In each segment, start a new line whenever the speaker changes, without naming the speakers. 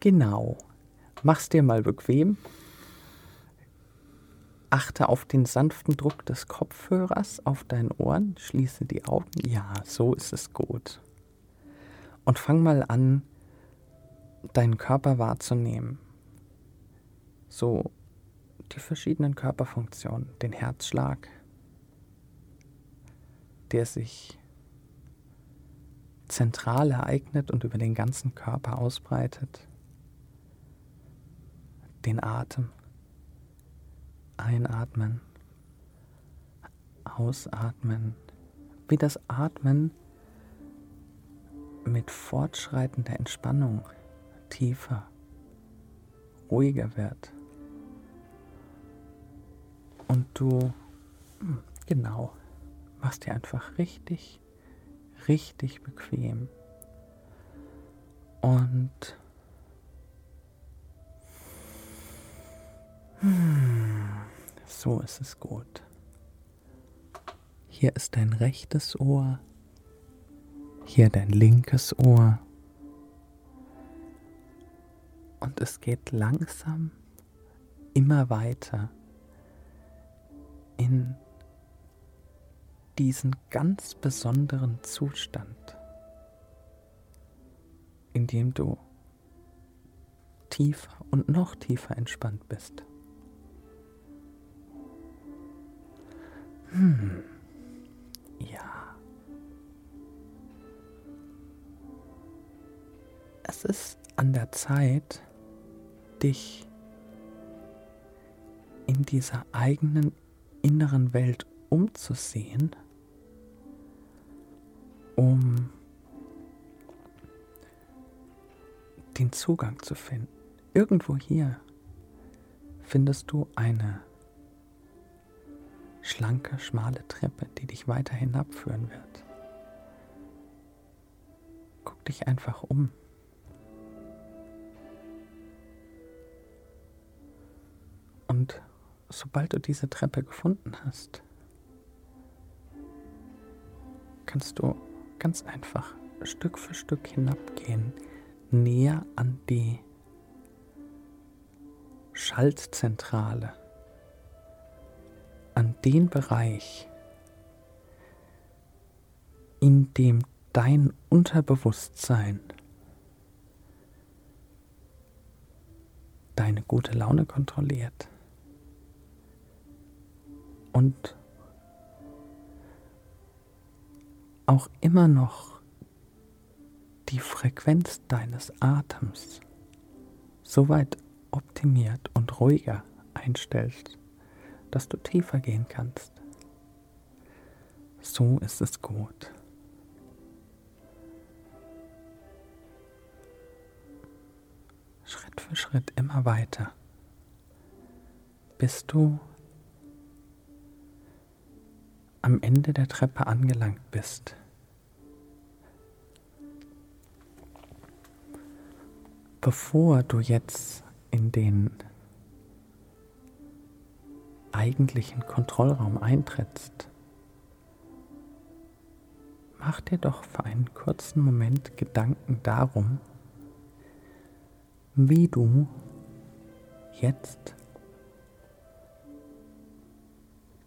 Genau. Mach's dir mal bequem. Achte auf den sanften Druck des Kopfhörers auf deinen Ohren, schließe die Augen. Ja, so ist es gut. Und fang mal an, deinen Körper wahrzunehmen. So die verschiedenen Körperfunktionen, den Herzschlag, der sich zentral ereignet und über den ganzen Körper ausbreitet, den Atem Einatmen, Ausatmen, wie das Atmen mit fortschreitender Entspannung tiefer, ruhiger wird. Und du, hm, genau, machst dir einfach richtig, richtig bequem. Und so ist es gut. Hier ist dein rechtes Ohr, hier dein linkes Ohr. Und es geht langsam immer weiter in diesen ganz besonderen Zustand, in dem du tiefer und noch tiefer entspannt bist. Hm. Ja. Es ist an der Zeit, dich in dieser eigenen inneren Welt umzusehen, um den Zugang zu finden. Irgendwo hier findest du eine schlanke, schmale Treppe, die dich weiter hinabführen wird. Guck dich einfach um. Und sobald du diese Treppe gefunden hast, kannst du ganz einfach Stück für Stück hinabgehen, näher an die Schaltzentrale den Bereich, in dem dein Unterbewusstsein deine gute Laune kontrolliert und auch immer noch die Frequenz deines Atems so weit optimiert und ruhiger einstellst, dass du tiefer gehen kannst. So ist es gut. Schritt für Schritt immer weiter, bis du am Ende der Treppe angelangt bist. Bevor du jetzt in den eigentlichen Kontrollraum eintrittst, mach dir doch für einen kurzen Moment Gedanken darum, wie du jetzt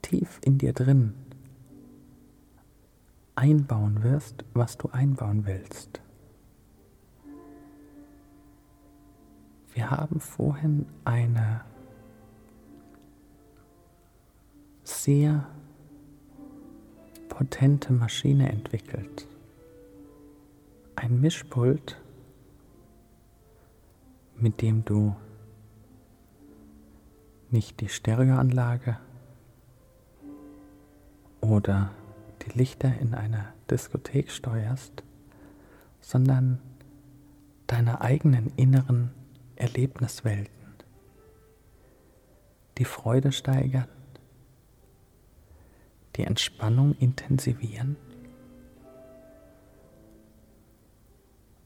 tief in dir drin einbauen wirst, was du einbauen willst. Wir haben vorhin eine sehr potente Maschine entwickelt. Ein Mischpult, mit dem du nicht die Stereoanlage oder die Lichter in einer Diskothek steuerst, sondern deine eigenen inneren Erlebniswelten, die Freude steigern, die Entspannung intensivieren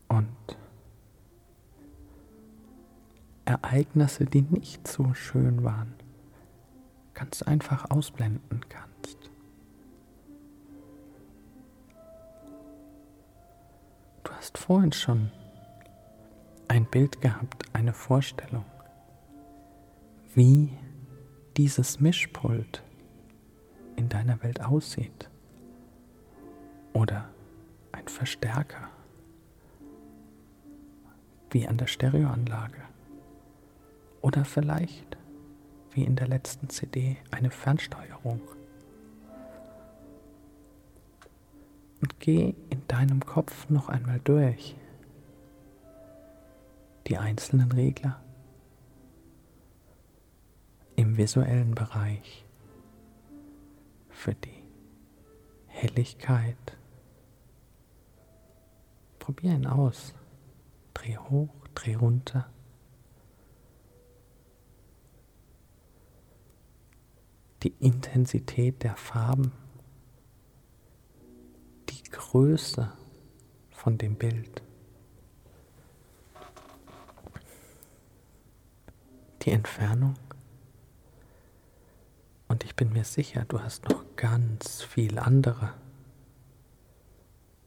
und Ereignisse, die nicht so schön waren, ganz einfach ausblenden kannst. Du hast vorhin schon ein Bild gehabt, eine Vorstellung, wie dieses Mischpult in deiner Welt aussieht. Oder ein Verstärker, wie an der Stereoanlage. Oder vielleicht, wie in der letzten CD, eine Fernsteuerung. Und geh in deinem Kopf noch einmal durch die einzelnen Regler im visuellen Bereich für die Helligkeit. Probier ihn aus. Dreh hoch, dreh runter. Die Intensität der Farben, die Größe von dem Bild. Die Entfernung und ich bin mir sicher, du hast noch ganz viel andere.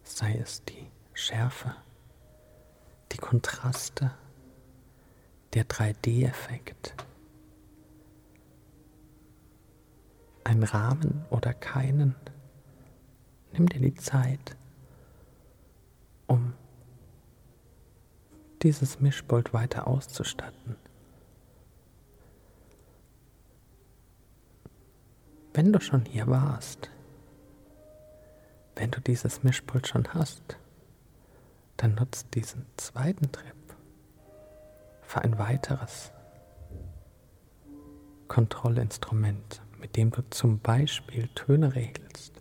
Sei es die Schärfe, die Kontraste, der 3D-Effekt, ein Rahmen oder keinen. Nimm dir die Zeit, um dieses Mischpult weiter auszustatten. Wenn du schon hier warst, wenn du dieses Mischpult schon hast, dann nutzt diesen zweiten Trip für ein weiteres Kontrollinstrument, mit dem du zum Beispiel Töne regelst.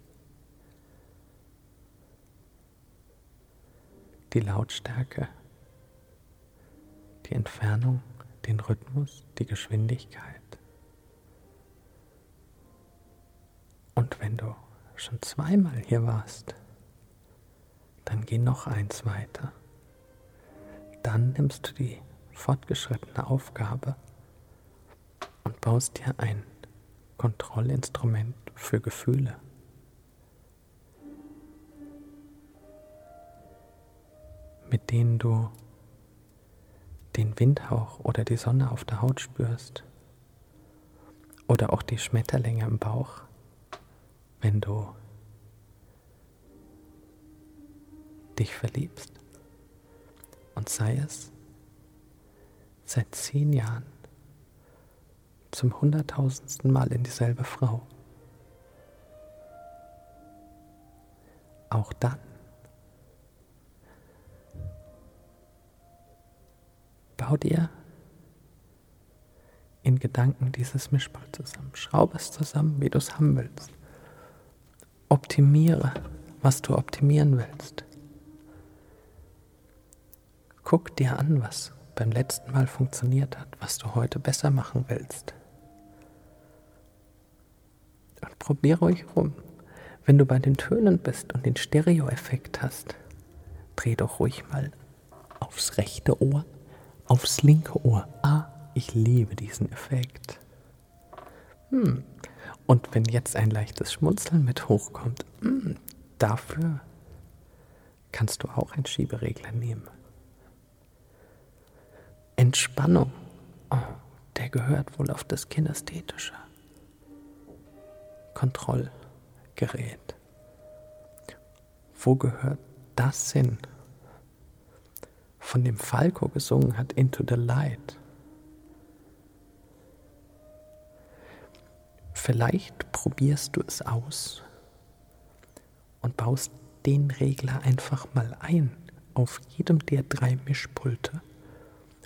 Die Lautstärke, die Entfernung, den Rhythmus, die Geschwindigkeit. Und wenn du schon zweimal hier warst, dann geh noch eins weiter. Dann nimmst du die fortgeschrittene Aufgabe und baust dir ein Kontrollinstrument für Gefühle. mit denen du den Windhauch oder die Sonne auf der Haut spürst oder auch die Schmetterlinge im Bauch wenn du dich verliebst. Und sei es seit zehn Jahren zum hunderttausendsten Mal in dieselbe Frau. Auch dann bau dir in Gedanken dieses Mischpult zusammen. Schraube es zusammen, wie du es haben willst. Optimiere, was du optimieren willst. Guck dir an, was beim letzten Mal funktioniert hat, was du heute besser machen willst. Und probier ruhig rum. Wenn du bei den Tönen bist und den Stereo-Effekt hast, dreh doch ruhig mal aufs rechte Ohr, aufs linke Ohr. Ah, ich liebe diesen Effekt. Hm, und wenn jetzt ein leichtes Schmunzeln mit hochkommt, hm, dafür kannst du auch einen Schieberegler nehmen. Entspannung, oh, der gehört wohl auf das Kinästhetische. Kontrollgerät. Wo gehört das hin? Von dem Falco gesungen hat Into the Light. Vielleicht probierst du es aus und baust den Regler einfach mal ein auf jedem der drei Mischpulte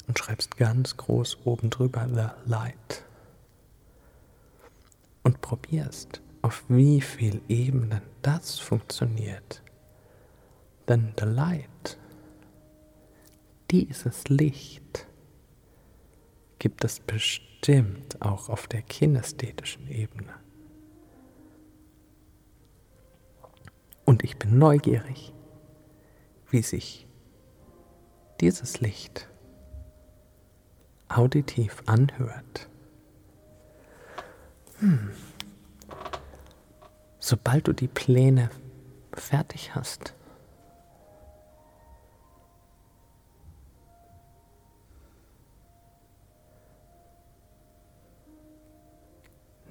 und schreibst ganz groß oben drüber The Light. Und probierst, auf wie viel Ebenen das funktioniert. Denn The Light, dieses Licht, gibt es bestimmt auch auf der kinästhetischen Ebene. Und ich bin neugierig, wie sich dieses Licht auditiv anhört. Hm. Sobald du die Pläne fertig hast,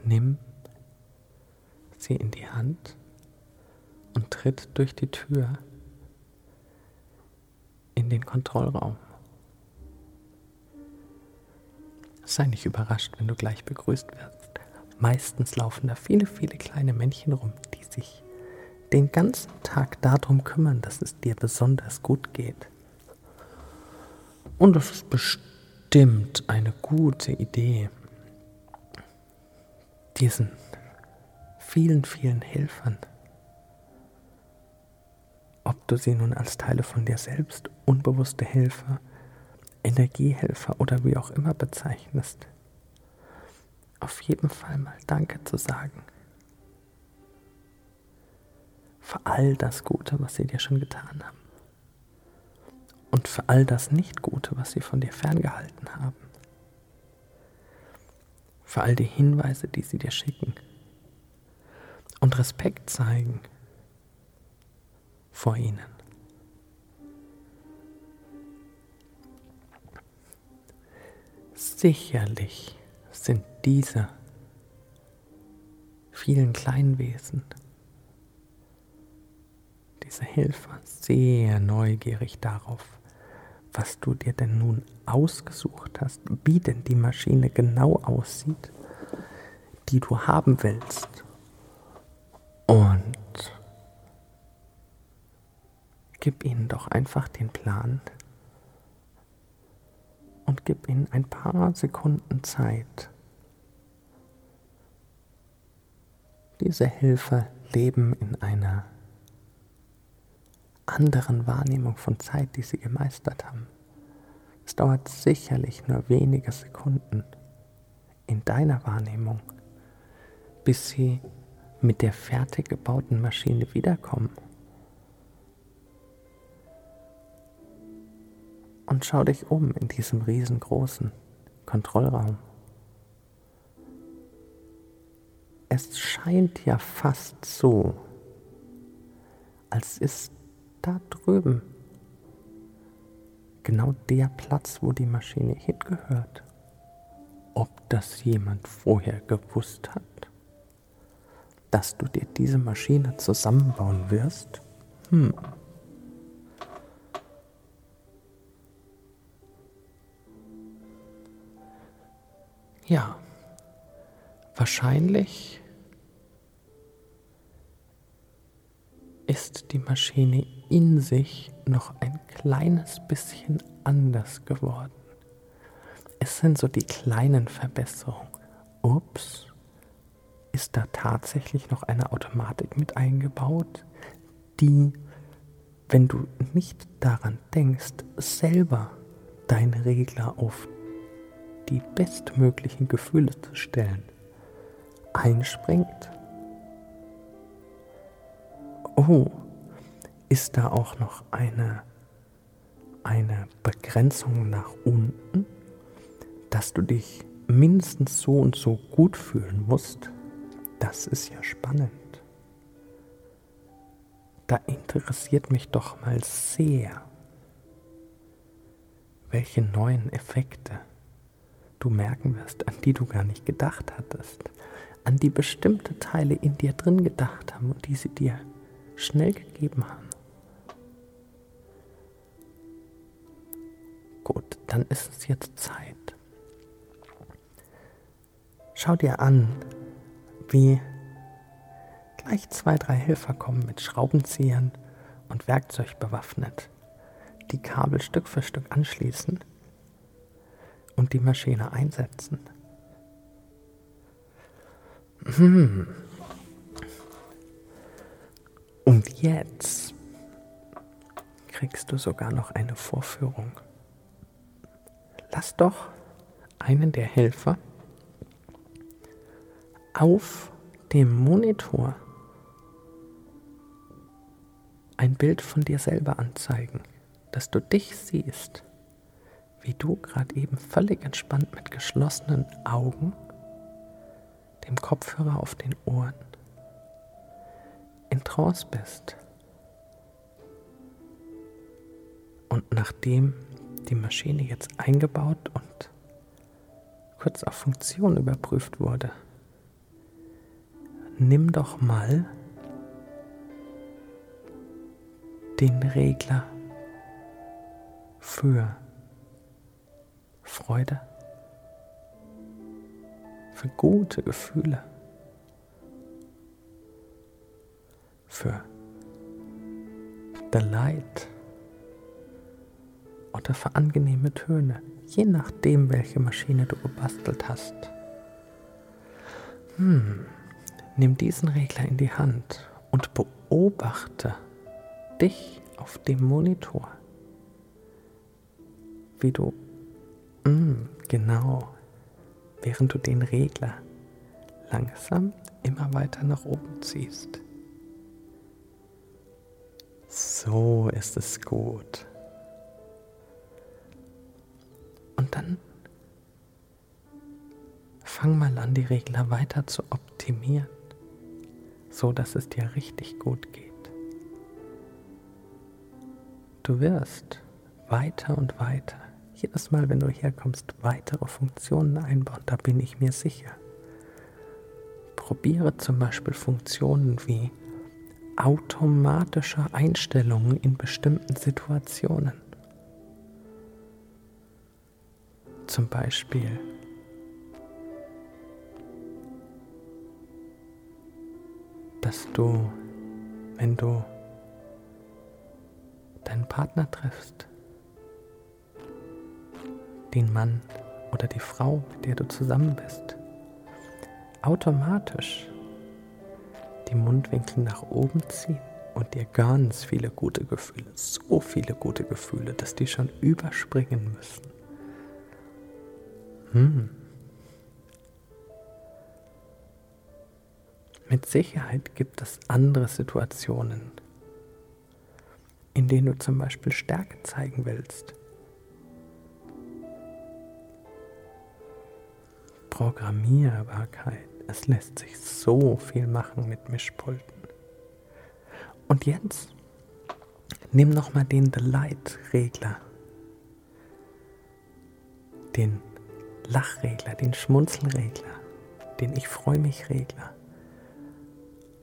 Nimm sie in die Hand und tritt durch die Tür in den Kontrollraum. Sei nicht überrascht, wenn du gleich begrüßt wirst. Meistens laufen da viele, viele kleine Männchen rum, die sich den ganzen Tag darum kümmern, dass es dir besonders gut geht. Und das ist bestimmt eine gute Idee, diesen vielen, vielen Helfern, ob du sie nun als Teile von dir selbst, unbewusste Helfer, Energiehelfer oder wie auch immer bezeichnest, auf jeden Fall mal Danke zu sagen. Für all das Gute, was sie dir schon getan haben. Und für all das Nicht-Gute, was sie von dir ferngehalten haben. Für all die Hinweise, die sie dir schicken. Und Respekt zeigen vor ihnen. Sicherlich sind diese vielen Kleinwesen, diese Helfer, sehr neugierig darauf, was du dir denn nun ausgesucht hast, wie denn die Maschine genau aussieht, die du haben willst. Und gib ihnen doch einfach den Plan, und gib ihnen ein paar Sekunden Zeit. Diese Hilfe leben in einer anderen Wahrnehmung von Zeit, die sie gemeistert haben. Es dauert sicherlich nur wenige Sekunden in deiner Wahrnehmung, bis sie mit der fertig gebauten Maschine wiederkommen. und schau dich um in diesem riesengroßen Kontrollraum. Es scheint ja fast so, als ist da drüben genau der Platz, wo die Maschine hingehört. Ob das jemand vorher gewusst hat, dass du dir diese Maschine zusammenbauen wirst? Hm. Ja, wahrscheinlich ist die Maschine in sich noch ein kleines bisschen anders geworden. Es sind so die kleinen Verbesserungen. Ups, ist da tatsächlich noch eine Automatik mit eingebaut, die, wenn du nicht daran denkst, selber deine Regler auf die bestmöglichen Gefühle zu stellen, einspringt. Oh, ist da auch noch eine, eine Begrenzung nach unten, dass du dich mindestens so und so gut fühlen musst? Das ist ja spannend. Da interessiert mich doch mal sehr, welche neuen Effekte du merken wirst, an die du gar nicht gedacht hattest, an die bestimmte Teile in dir drin gedacht haben und die sie dir schnell gegeben haben. Gut, dann ist es jetzt Zeit. Schau dir an, wie gleich zwei, drei Helfer kommen mit Schraubenziehern und Werkzeug bewaffnet, die Kabel Stück für Stück anschließen und die Maschine einsetzen. Hm. Und jetzt kriegst du sogar noch eine Vorführung. Lass doch einen der Helfer auf dem Monitor ein Bild von dir selber anzeigen, dass du dich siehst wie du gerade eben völlig entspannt mit geschlossenen Augen, dem Kopfhörer auf den Ohren, in Trance bist. Und nachdem die Maschine jetzt eingebaut und kurz auf Funktion überprüft wurde, nimm doch mal den Regler für Freude, für gute Gefühle, für Delight oder für angenehme Töne, je nachdem, welche Maschine du gebastelt hast. Hm, nimm diesen Regler in die Hand und beobachte dich auf dem Monitor, wie du, mm, genau, während du den Regler langsam immer weiter nach oben ziehst. So ist es gut. Und dann fang mal an, die Regler weiter zu optimieren, so dass es dir richtig gut geht. Du wirst weiter und weiter, jedes Mal, wenn du herkommst, weitere Funktionen einbauen, da bin ich mir sicher. Probiere zum Beispiel Funktionen wie automatische Einstellungen in bestimmten Situationen. Zum Beispiel dass du, wenn du deinen Partner triffst, den Mann oder die Frau, mit der du zusammen bist, automatisch die Mundwinkel nach oben ziehen und dir ganz viele gute Gefühle, so viele gute Gefühle, dass die schon überspringen müssen. Hm. Mit Sicherheit gibt es andere Situationen, in denen du zum Beispiel Stärke zeigen willst. Programmierbarkeit. Es lässt sich so viel machen mit Mischpulten. Und jetzt nimm nochmal den Delight-Regler, den Lachregler, den Schmunzelregler, den Ich freue mich Regler.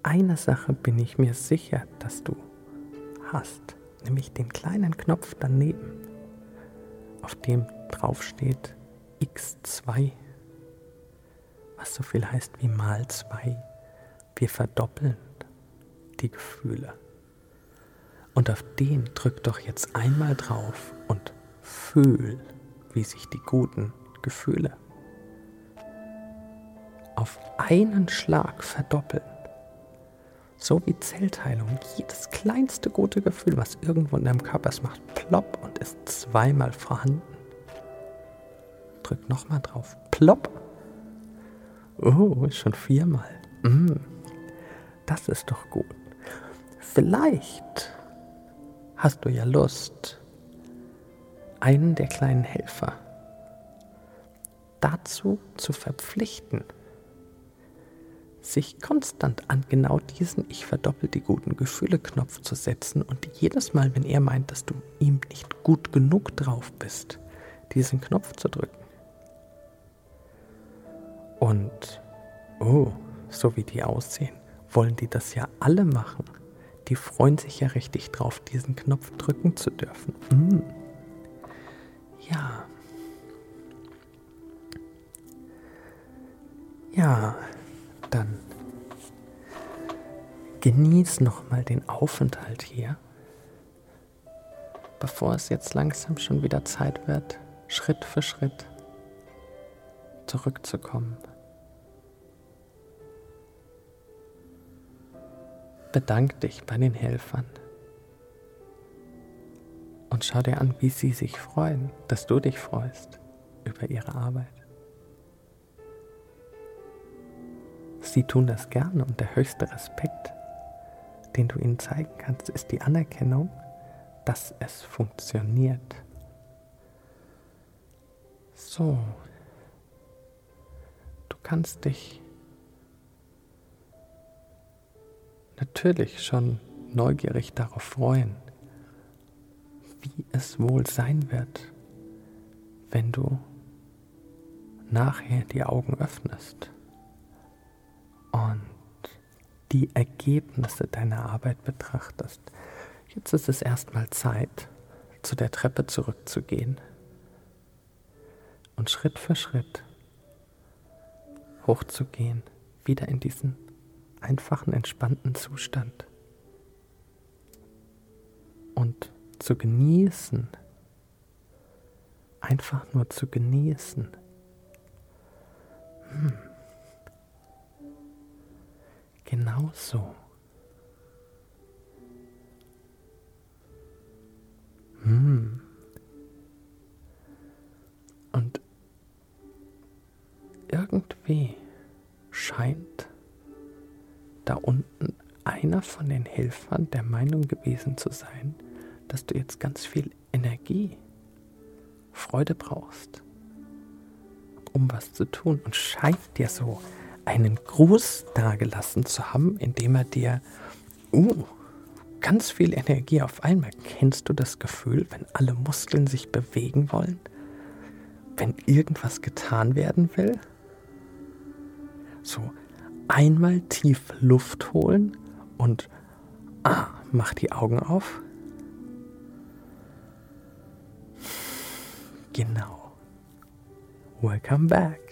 Eine Sache bin ich mir sicher, dass du hast, nämlich den kleinen Knopf daneben, auf dem drauf steht X2 was so viel heißt wie mal zwei. Wir verdoppeln die Gefühle. Und auf den drück doch jetzt einmal drauf und fühl, wie sich die guten Gefühle auf einen Schlag verdoppeln. So wie Zellteilung. Jedes kleinste gute Gefühl, was irgendwo in deinem Körper ist, macht plopp und ist zweimal vorhanden. Drück nochmal drauf. Plopp Oh, schon viermal. Mm, das ist doch gut. Vielleicht hast du ja Lust, einen der kleinen Helfer dazu zu verpflichten, sich konstant an genau diesen Ich verdoppel die guten Gefühle Knopf zu setzen und jedes Mal, wenn er meint, dass du ihm nicht gut genug drauf bist, diesen Knopf zu drücken. Und, oh, so wie die aussehen, wollen die das ja alle machen. Die freuen sich ja richtig drauf, diesen Knopf drücken zu dürfen. Mm. Ja. Ja, dann genieß nochmal den Aufenthalt hier, bevor es jetzt langsam schon wieder Zeit wird, Schritt für Schritt zurückzukommen. Bedank dich bei den Helfern und schau dir an, wie sie sich freuen, dass du dich freust über ihre Arbeit. Sie tun das gerne und der höchste Respekt, den du ihnen zeigen kannst, ist die Anerkennung, dass es funktioniert. So, kannst dich natürlich schon neugierig darauf freuen, wie es wohl sein wird, wenn du nachher die Augen öffnest und die Ergebnisse deiner Arbeit betrachtest. Jetzt ist es erstmal Zeit, zu der Treppe zurückzugehen und Schritt für Schritt hochzugehen, wieder in diesen einfachen, entspannten Zustand und zu genießen, einfach nur zu genießen. Hm. Genau so. Hm. Und irgendwie von den Helfern der Meinung gewesen zu sein, dass du jetzt ganz viel Energie, Freude brauchst, um was zu tun und scheint dir so einen Gruß dagelassen zu haben, indem er dir uh, ganz viel Energie auf einmal. Kennst du das Gefühl, wenn alle Muskeln sich bewegen wollen? Wenn irgendwas getan werden will? So einmal tief Luft holen und ah, mach die Augen auf. Genau. Welcome back.